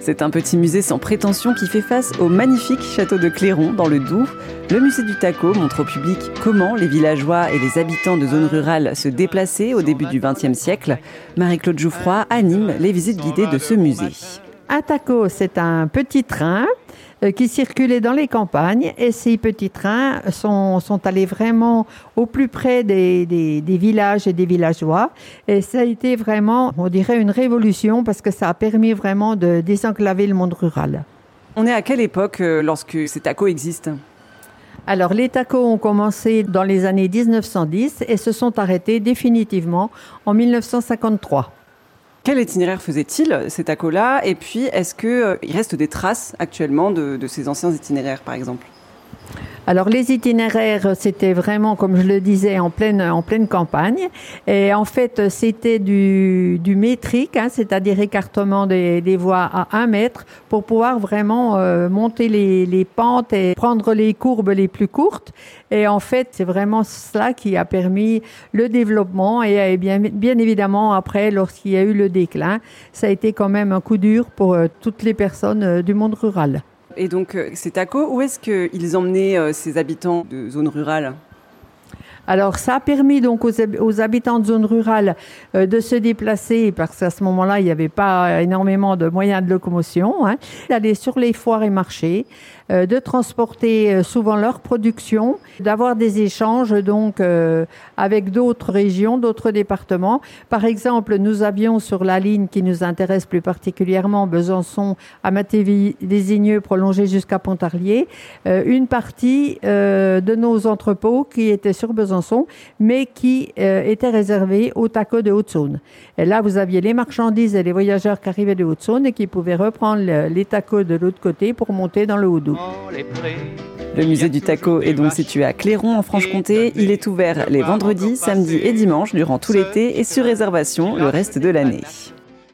C'est un petit musée sans prétention qui fait face au magnifique château de Cléron dans le Doubs. Le musée du Taco montre au public comment les villageois et les habitants de zones rurales se déplaçaient au début du XXe siècle. Marie-Claude Jouffroy anime les visites guidées de ce musée. Un taco, c'est un petit train euh, qui circulaient dans les campagnes et ces petits trains sont, sont allés vraiment au plus près des, des, des, villages et des villageois et ça a été vraiment, on dirait, une révolution parce que ça a permis vraiment de désenclaver le monde rural. On est à quelle époque euh, lorsque ces tacos existent? Alors, les tacos ont commencé dans les années 1910 et se sont arrêtés définitivement en 1953. Quel itinéraire faisait-il ces tacos-là Et puis, est-ce qu'il euh, reste des traces actuellement de ces anciens itinéraires, par exemple? Alors les itinéraires, c'était vraiment, comme je le disais, en pleine, en pleine campagne. Et en fait, c'était du, du métrique, hein, c'est-à-dire écartement des, des, voies à un mètre pour pouvoir vraiment euh, monter les, les, pentes et prendre les courbes les plus courtes. Et en fait, c'est vraiment cela qui a permis le développement. Et, bien, bien évidemment, après, lorsqu'il y a eu le déclin, ça a été quand même un coup dur pour euh, toutes les personnes euh, du monde rural. Et donc, euh, ces tacos, où est-ce qu'ils emmenaient euh, ces habitants de zones rurales alors, ça a permis donc aux, aux habitants de zones rurales euh, de se déplacer parce qu'à ce moment-là, il n'y avait pas énormément de moyens de locomotion, hein, d'aller sur les foires et marchés, euh, de transporter euh, souvent leur production, d'avoir des échanges donc euh, avec d'autres régions, d'autres départements. Par exemple, nous avions sur la ligne qui nous intéresse plus particulièrement, Besançon, Amathé-Désigneux, prolongée jusqu'à Pontarlier, euh, une partie euh, de nos entrepôts qui étaient sur Besançon, mais qui euh, réservés aux tacos de Haute-Saône. Et là, vous aviez les marchandises et les voyageurs qui arrivaient de Haute-Saône et qui pouvaient reprendre le, les tacos de l'autre côté pour monter dans le Haut-Doubs. Le musée du taco est donc situé à Cléron en Franche-Comté. Il est ouvert les vendredis, samedis et dimanches durant tout l'été et sur réservation le reste de l'année.